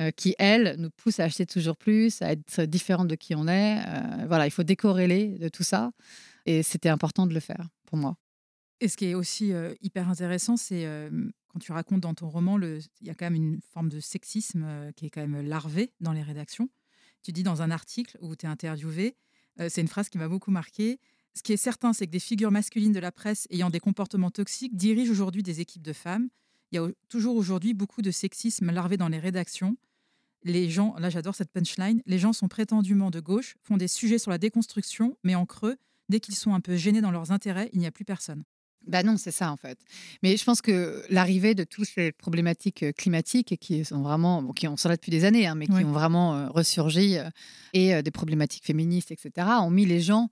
euh, qui, elles, nous poussent à acheter toujours plus, à être différentes de qui on est. Euh, voilà, il faut décorréler de tout ça. Et c'était important de le faire pour moi. Et ce qui est aussi euh, hyper intéressant, c'est quand tu racontes dans ton roman, il y a quand même une forme de sexisme qui est quand même larvé dans les rédactions. Tu dis dans un article où tu es interviewé, c'est une phrase qui m'a beaucoup marqué, ce qui est certain, c'est que des figures masculines de la presse ayant des comportements toxiques dirigent aujourd'hui des équipes de femmes. Il y a toujours aujourd'hui beaucoup de sexisme larvé dans les rédactions. Les gens, là j'adore cette punchline, les gens sont prétendument de gauche, font des sujets sur la déconstruction, mais en creux, dès qu'ils sont un peu gênés dans leurs intérêts, il n'y a plus personne. Bah non, c'est ça en fait. Mais je pense que l'arrivée de toutes ces problématiques euh, climatiques qui sont vraiment, qui sont là depuis des années, hein, mais qui ont vraiment euh, ressurgi, euh, et des problématiques féministes, etc., ont mis les gens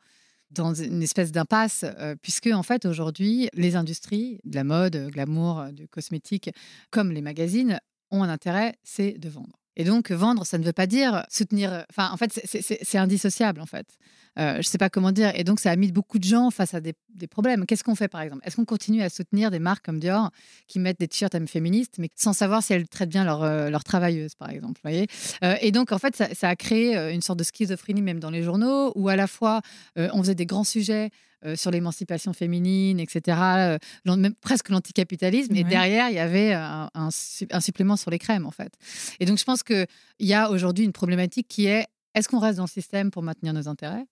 dans une espèce d'impasse, euh, puisque en fait aujourd'hui, les industries de la mode, glamour, du cosmétique, comme les magazines, ont un intérêt, c'est de vendre. Et donc, vendre, ça ne veut pas dire soutenir. Enfin, en fait, c'est indissociable, en fait. Euh, je ne sais pas comment dire. Et donc, ça a mis beaucoup de gens face à des, problèmes. Qu'est-ce qu'on fait, par exemple? Est-ce qu'on continue à soutenir des marques comme Dior qui mettent des t-shirts féministes, mais sans savoir si elles traitent bien leurs leur euh, travailleuses, par exemple voyez? Euh, Et donc, en fait, ça, ça, a créé une sorte de schizophrénie, même dans les journaux, où à la fois, on faisait des grands sujets sur l'émancipation féminine, etc., même presque l'anticapitalisme. Et derrière, il y avait un, un, supplément sur les crèmes, en fait. Et donc, je pense qu'il y a aujourd'hui une problématique qui est est-ce qu'on reste dans le système pour maintenir nos intérêts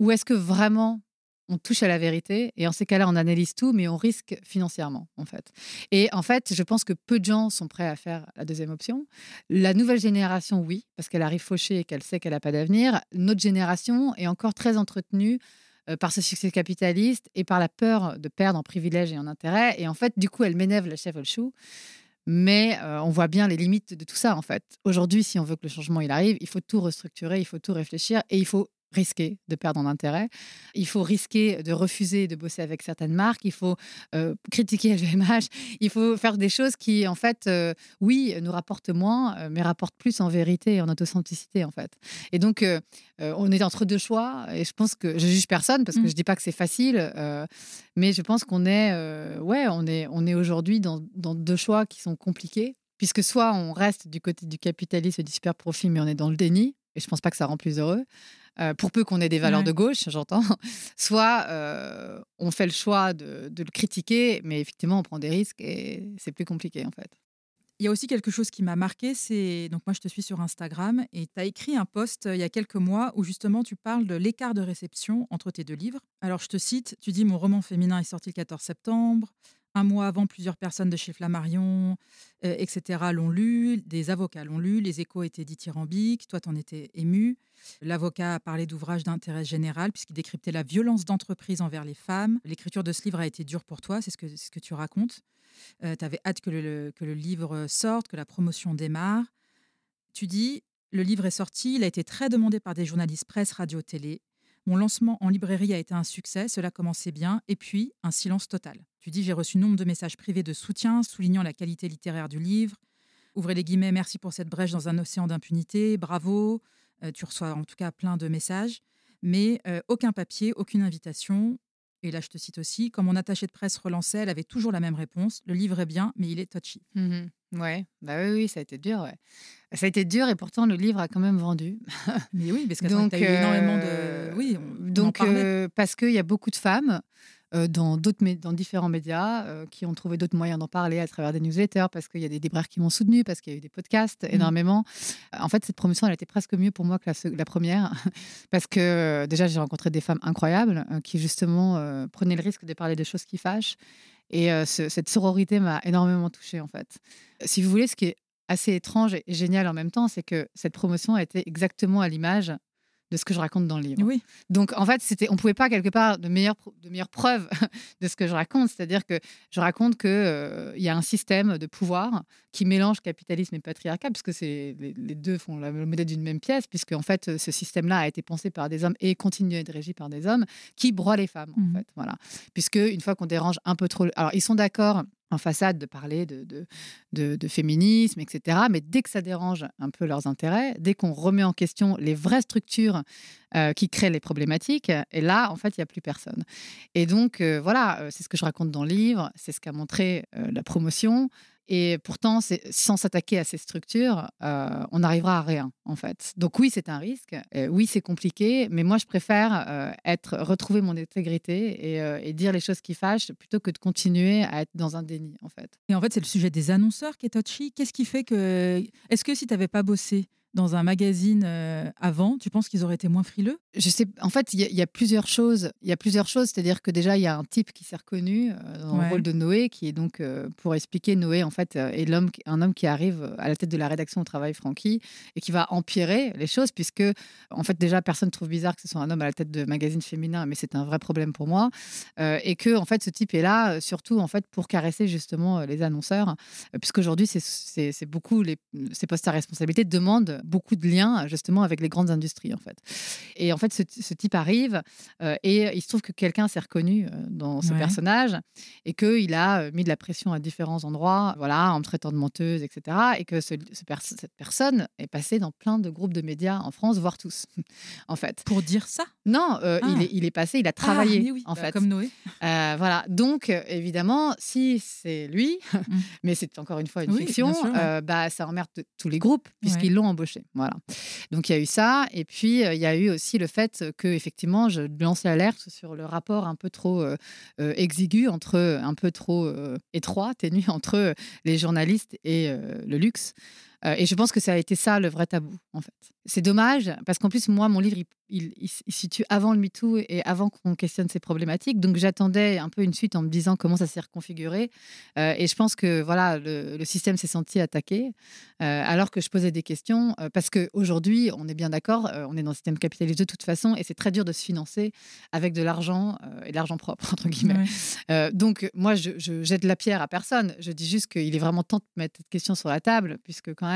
Ou est-ce que vraiment on touche à la vérité et en ces cas-là, on analyse tout, mais on risque financièrement, en fait. Et en fait, je pense que peu de gens sont prêts à faire la deuxième option. La nouvelle génération, oui, parce qu'elle arrive fauchée et qu'elle sait qu'elle n'a pas d'avenir. Notre génération est encore très entretenue euh, par ce succès capitaliste et par la peur de perdre en privilèges et en intérêt. Et en fait, du coup, elle m'énerve la chèvre le chou. Mais euh, on voit bien les limites de tout ça, en fait. Aujourd'hui, si on veut que le changement il arrive, il faut tout restructurer, il faut tout réfléchir et il faut risquer de perdre en intérêt. Il faut risquer de refuser de bosser avec certaines marques. Il faut euh, critiquer LVMH. Il faut faire des choses qui, en fait, euh, oui, nous rapportent moins, euh, mais rapportent plus en vérité et en authenticité, en fait. Et donc, on est entre deux choix. Et je pense que je juge personne parce que mmh. je dis pas que c'est facile, mais je pense qu'on est, ouais, on est, on est aujourd'hui dans, dans deux choix qui sont compliqués puisque soit on reste du côté du capitalisme et du super profit, mais on est dans le déni, et je pense pas que ça rend plus heureux, euh, pour peu qu'on ait des valeurs de gauche, j'entends, soit euh, on fait le choix de, le critiquer, mais effectivement, on prend des risques et c'est plus compliqué en fait. Il y a aussi quelque chose qui m'a marqué, c'est donc moi je te suis sur Instagram et tu as écrit un post euh, il y a quelques mois où justement tu parles de l'écart de réception entre tes deux livres. Alors je te cite, tu dis mon roman féminin est sorti le 14 septembre, un mois avant, plusieurs personnes de chez Flammarion, euh, etc., l'ont lu. Des avocats l'ont lu. Les échos étaient dithyrambiques. Toi, t'en étais ému. L'avocat a parlé d'ouvrages d'intérêt général puisqu'il décryptait la violence d'entreprise envers les femmes. L'écriture de ce livre a été dure pour toi, c'est ce que, ce que tu racontes. Euh, tu avais hâte que le, que le livre sorte, que la promotion démarre. Tu dis, le livre est sorti, il a été très demandé par des journalistes presse, radio, télé. Mon lancement en librairie a été un succès, cela commençait bien, et puis un silence total. Tu dis j'ai reçu nombre de messages privés de soutien soulignant la qualité littéraire du livre. Ouvrez les guillemets, merci pour cette brèche dans un océan d'impunité, bravo. Euh, tu reçois en tout cas plein de messages, mais euh, aucun papier, aucune invitation. Et là, je te cite aussi, quand mon attachée de presse relançait, elle avait toujours la même réponse le livre est bien, mais il est touchy. Mmh ouais, bah oui, oui, ça a été dur. Ouais. Ça a été dur et pourtant le livre a quand même vendu. Mais oui, parce que tu as eu énormément de. Euh, oui, donc euh, parce qu'il y a beaucoup de femmes euh, dans, d'autres, dans différents médias qui ont trouvé d'autres moyens d'en parler à travers des newsletters, parce qu'il y a des libraires qui m'ont soutenu, parce qu'il y a eu des podcasts mmh. énormément. En fait, cette promotion, elle était presque mieux pour moi que la, la première, parce que déjà, j'ai rencontré des femmes incroyables qui justement prenaient le risque de parler des choses qui fâchent. Et cette sororité m'a énormément touchée, en fait. Si vous voulez, ce qui est assez étrange et génial en même temps, c'est que cette promotion a été exactement à l'image de ce que je raconte dans le livre. Oui. Donc en fait, c'était, on pouvait pas quelque part de meilleures de preuves de ce que je raconte, c'est-à-dire que je raconte que euh, il y a un système de pouvoir qui mélange capitalisme et patriarcat, puisque c'est les, deux font la modèle d'une même pièce, puisque en fait ce système-là a été pensé par des hommes et continue à être régi par des hommes qui broient les femmes en mmh fait, voilà. Puisque une fois qu'on dérange un peu trop, alors ils sont d'accord en façade de parler de, de, féminisme, etc. Mais dès que ça dérange un peu leurs intérêts, dès qu'on remet en question les vraies structures euh, qui créent les problématiques, et là, en fait, il n'y a plus personne. Et donc, euh, voilà, euh, c'est ce que je raconte dans le livre, c'est ce qu'a montré la promotion. Et pourtant, sans s'attaquer à ces structures, euh, on n'arrivera à rien, en fait. Donc oui, c'est un risque. oui, c'est compliqué. Mais moi, je préfère euh, être, retrouver mon intégrité et, euh, et, dire les choses qui fâchent plutôt que de continuer à être dans un déni, en fait. Et en fait, c'est le sujet des annonceurs qui est touchy. Qu'est-ce qui fait que... Est-ce que si tu n'avais pas bossé dans un magazine euh, avant, tu penses qu'ils auraient été moins frileux? Je sais. En fait, il y, a plusieurs choses. Il y a plusieurs choses, c'est-à-dire que déjà, il y a un type qui s'est reconnu euh, dans le rôle de Noé, qui est donc, euh, pour expliquer, Noé en fait est l'homme, un homme qui arrive à la tête de la rédaction au travail Francky et qui va empirer les choses, puisque en fait déjà personne trouve bizarre que ce soit un homme à la tête de magazine féminin, mais c'est un vrai problème pour moi, et que en fait ce type est là surtout en fait pour caresser justement les annonceurs, puisqu'aujourd'hui c'est beaucoup les, ces postes à responsabilité demandent beaucoup de liens justement avec les grandes industries en fait. Et en fait, ce, type arrive euh, et il se trouve que quelqu'un s'est reconnu euh, dans ce personnage et qu'il a euh, mis de la pression à différents endroits, voilà, en me traitant de menteuse, etc. Et que ce, cette personne est passée dans plein de groupes de médias en France, voire tous, en fait. Pour dire ça? Non, il, ah. est, il, est, passé, il a travaillé, ah, oui, en bah, fait. Comme Noé. voilà. Donc, évidemment, si c'est lui, mmh. mais c'est encore une fois une fiction, bah, ça emmerde tous les groupes puisqu'ils l'ont embauché Voilà. Donc il y a eu ça. Et puis il y a eu aussi le fait que effectivement, je lançais l'alerte sur le rapport un peu trop exigu entre, un peu trop étroit, ténu entre les journalistes et le luxe. Et je pense que ça a été ça le vrai tabou, en fait. C'est dommage, parce qu'en plus, moi, mon livre, il, il, situe avant le MeToo et avant qu'on questionne ces problématiques. Donc, j'attendais un peu une suite en me disant comment ça s'est reconfiguré. Euh, et je pense que voilà, le, système s'est senti attaqué, euh, alors que je posais des questions. Euh, parce qu'aujourd'hui, on est bien d'accord, on est dans un système capitaliste de toute façon, et c'est très dur de se financer avec de l'argent et de l'argent propre, entre guillemets. donc, moi, je, je, jette la pierre à personne. Je dis juste qu'il est vraiment temps de mettre cette question sur la table, puisque quand même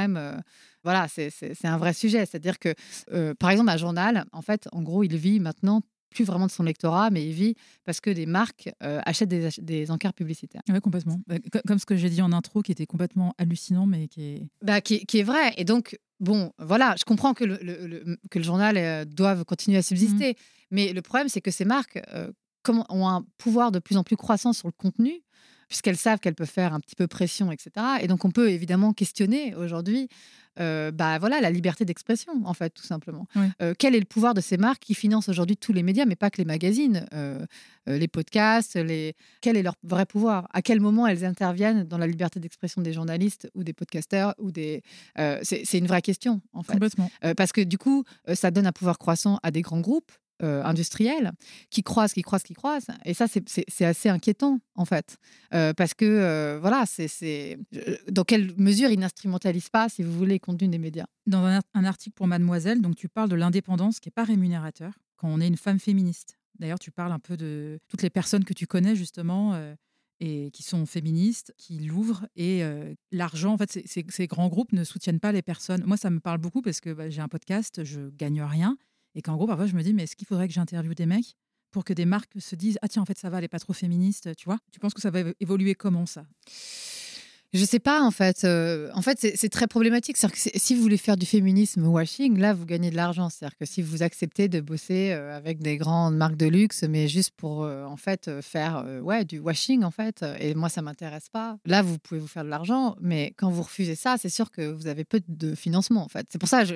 voilà, c'est un vrai sujet. C'est-à-dire que, euh, par exemple, un journal, en fait, en gros, il vit maintenant plus vraiment de son lectorat, mais il vit parce que des marques euh, achètent des, des, encarts publicitaires. Oui, complètement. Bah, comme ce que j'ai dit en intro, qui était complètement hallucinant, mais qui est... Bah, qui, est vrai. Et donc, bon, voilà, je comprends que le, que le journal euh, doive continuer à subsister, mmh. mais le problème, c'est que ces marques ont un pouvoir de plus en plus croissant sur le contenu puisqu'elles savent qu'elles peuvent faire un petit peu pression, etc. Et donc, on peut évidemment questionner aujourd'hui euh, bah, voilà, la liberté d'expression, en fait, tout simplement. Euh, quel est le pouvoir de ces marques qui financent aujourd'hui tous les médias, mais pas que les magazines, euh, les podcasts les... Quel est leur vrai pouvoir? À quel moment elles interviennent dans la liberté d'expression des journalistes ou des podcasteurs ou des... C'est une vraie question, en fait. parce que du coup, ça donne un pouvoir croissant à des grands groupes euh, industriels qui croisent, qui croisent, qui croisent. Et ça, c'est assez inquiétant, en fait. Euh, parce que, euh, voilà, c'est dans quelle mesure ils n'instrumentalisent pas, si vous voulez, les contenus des médias Dans un, article pour Mademoiselle, donc tu parles de l'indépendance qui n'est pas rémunérateur quand on est une femme féministe. D'ailleurs, tu parles un peu de toutes les personnes que tu connais, justement. et qui sont féministes, qui l'ouvrent. Et l'argent, en fait, ces grands groupes ne soutiennent pas les personnes. Moi, ça me parle beaucoup parce que bah, j'ai un podcast, je gagne rien. Et qu'en gros, parfois, je me dis, mais est-ce qu'il faudrait que j'interviewe des mecs pour que des marques se disent, ah tiens, en fait, ça va, elle n'est pas trop féministe, tu vois? Tu penses que ça va évoluer comment ça? Je sais pas en fait. Euh, en fait, c'est très problématique. cest que si vous voulez faire du féminisme washing, là, vous gagnez de l'argent. C'est-à-dire que si vous acceptez de bosser euh, avec des grandes marques de luxe, mais juste pour euh, en fait faire ouais du washing en fait, et moi ça m'intéresse pas. Là, vous pouvez vous faire de l'argent, mais quand vous refusez ça, c'est sûr que vous avez peu de financement en fait. C'est pour ça, je,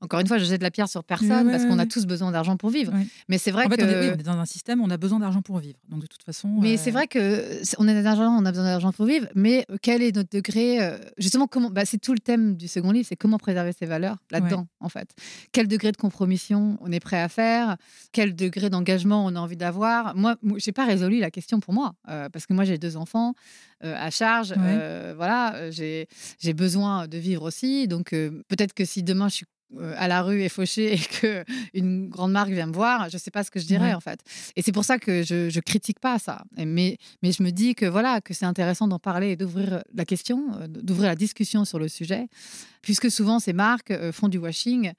encore une fois, je jette la pierre sur personne parce qu'on a tous besoin d'argent pour vivre. Mais c'est vrai en que on est, dans un système, on a besoin d'argent pour vivre. Donc de toute façon. Mais c'est vrai que on a on a besoin d'argent pour vivre. Mais quel est notre degré euh, justement, comment, bah, c'est tout le thème du second livre, c'est comment préserver ses valeurs là-dedans, en fait. Quel degré de compromission on est prêt à faire Quel degré d'engagement on a envie d'avoir Moi, j'ai pas résolu la question pour moi, euh, parce que moi, j'ai deux enfants euh, à charge. voilà, j'ai besoin de vivre aussi. Donc, peut-être que si demain je suis à la rue et fauché et que une grande marque vient me voir, je ne sais pas ce que je dirais en fait. Et c'est pour ça que je, ne critique pas ça. Mais, mais je me dis que voilà que c'est intéressant d'en parler et d'ouvrir la question, euh, d'ouvrir la discussion sur le sujet, puisque souvent ces marques euh, font du washing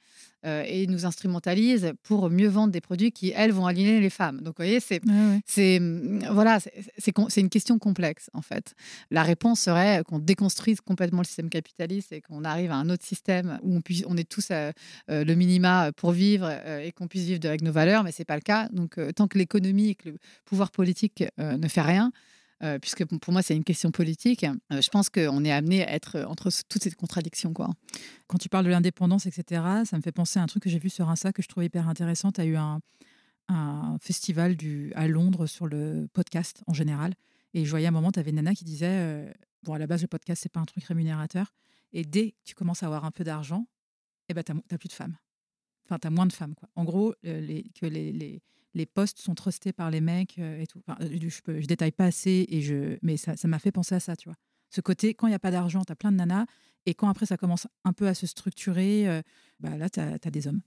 euh, et nous instrumentalisent pour mieux vendre des produits qui, elles, vont aligner les femmes. Donc, vous voyez, c'est mm, voilà, c'est une question complexe, en fait. La réponse serait qu'on déconstruise complètement le système capitaliste et qu'on arrive à un autre système où on, puisse, on est tous à, euh, le minima pour vivre et qu'on puisse vivre avec nos valeurs, mais ce n'est pas le cas. Donc, tant que l'économie et que le pouvoir politique ne fait rien, euh, puisque pour moi, c'est une question politique. Euh, je pense qu'on est amené à être entre toutes ces contradictions. Quoi. Quand tu parles de l'indépendance, etc., ça me fait penser à un truc que j'ai vu sur Insta que je trouvais hyper intéressant. Tu as eu un, festival du, à Londres sur le podcast en général. Et je voyais à un moment, tu avais nana qui disait euh, Bon, à la base, le podcast, c'est pas un truc rémunérateur. Et dès que tu commences à avoir un peu d'argent, eh ben, tu n'as plus de femmes. Enfin, tu as moins de femmes. Quoi. En gros, que les les postes sont trustés par les mecs euh, et tout. Euh, je, je, détaille pas assez, et je, mais ça m'a fait penser à ça, tu vois. Ce côté, quand il n'y a pas d'argent, tu as plein de nanas, et quand après ça commence un peu à se structurer, euh, bah là, tu as, des hommes.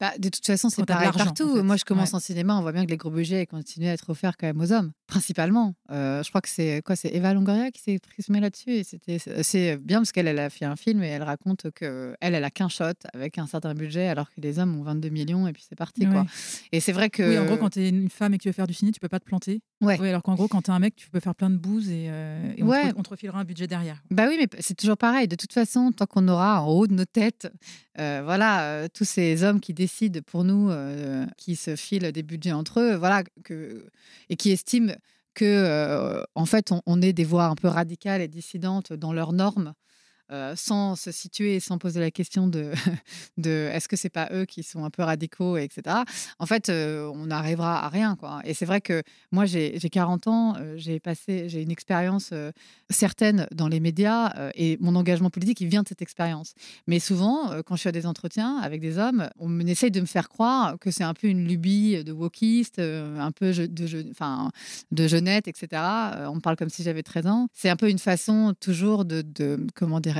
Bah, de toute façon, c'est pareil partout. Moi, je commence en cinéma, on voit bien que les gros budgets continuent à être offerts quand même aux hommes, principalement. Euh, je crois que c'est quoi C'est Eva Longoria qui s'est exprimée là-dessus. Et c'était c'est bien parce qu'elle elle a fait un film et elle raconte que elle, elle a qu'un shot avec un certain budget, alors que les hommes ont 22 millions et puis c'est parti. Quoi. Et c'est vrai que. Oui, en gros, quand tu es une femme et que tu veux faire du ciné, tu peux pas te planter. Ouais. Alors qu'en gros, quand tu es un mec, tu peux faire plein de bouses et, euh, on, te, refilera un budget derrière. Bah oui, mais c'est toujours pareil. De toute façon, tant qu'on aura en haut de nos têtes, euh, voilà, tous ces hommes qui décident pour nous, euh, qui se filent des budgets entre eux, voilà, que, et qui estiment que, euh, en fait, on, est des voix un peu radicales et dissidentes dans leurs normes. Euh, sans se situer et sans poser la question de, est-ce que c'est pas eux qui sont un peu radicaux, etc. En fait, euh, on n'arrivera à rien. Quoi. Et c'est vrai que moi, j'ai 40 ans, euh, j'ai une expérience certaine dans les médias et mon engagement politique, il vient de cette expérience. Mais souvent, quand je suis à des entretiens avec des hommes, on essaye de me faire croire que c'est un peu une lubie de wokiste, un peu de, enfin, de jeunette, etc. on me parle comme si j'avais 13 ans. C'est un peu une façon toujours de, de comment dire,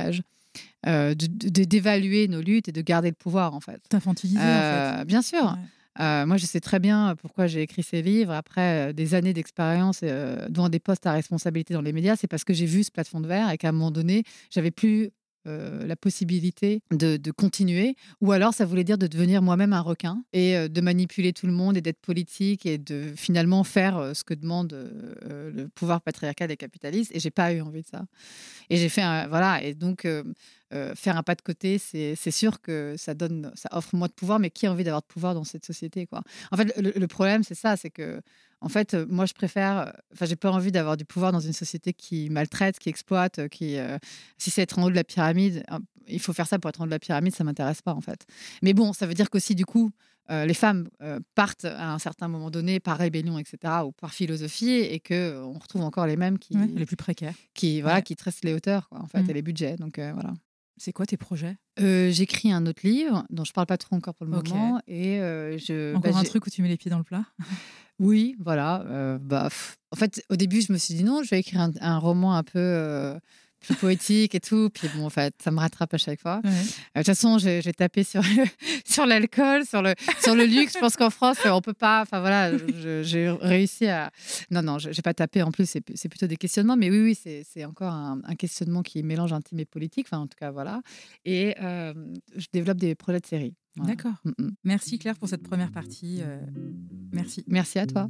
euh, d'évaluer nos luttes et de garder le pouvoir, en fait. T'infantiliser, en fait. Euh, bien sûr. Euh, moi, je sais très bien pourquoi j'ai écrit ces livres après des années d'expérience devant des postes à responsabilité dans les médias. C'est parce que j'ai vu ce plafond de verre et qu'à un moment donné, j'avais plus euh, la possibilité de, continuer, ou alors ça voulait dire de devenir moi-même un requin et euh, de manipuler tout le monde et d'être politique et de finalement faire euh, ce que demande le pouvoir patriarcal des capitalistes. Et j'ai pas eu envie de ça. Et j'ai fait un, voilà. Et donc faire un pas de côté, c'est sûr que ça donne, ça offre moins de pouvoir. Mais qui a envie d'avoir de pouvoir dans cette société, quoi? En fait, le problème c'est ça, c'est que en fait, moi, je préfère. Enfin, j'ai pas envie d'avoir du pouvoir dans une société qui maltraite, qui exploite, euh, qui. si c'est être en haut de la pyramide, il faut faire ça pour être en haut de la pyramide, ça m'intéresse pas, en fait. Mais bon, ça veut dire qu'aussi, du coup, les femmes partent à un certain moment donné par rébellion, etc., ou par philosophie, et que on retrouve encore les mêmes qui. les plus précaires. Qui, voilà, qui tressent les hauteurs, en fait, mmh. et les budgets. Donc, voilà. C'est quoi tes projets? J'écris un autre livre dont je parle pas trop encore pour le moment. Et je, encore bah, un truc où tu mets les pieds dans le plat? Oui, voilà. Euh, bah, en fait, au début, je me suis dit non, je vais écrire un, roman un peu euh, plus poétique et tout. Puis bon, en fait, ça me rattrape à chaque fois. Euh, de toute façon, j'ai tapé sur sur l'alcool, sur le sur le luxe. Je pense qu'en France, on peut pas. Enfin voilà, j'ai réussi à. Non, non, j'ai pas tapé. En plus, c'est plutôt des questionnements. Mais oui, oui, c'est encore un, questionnement qui mélange intime et politique. Enfin, en tout cas, voilà. Et je développe des projets de série. D'accord. Mm, mm. Merci Claire pour cette première partie. Euh, merci. Merci à toi.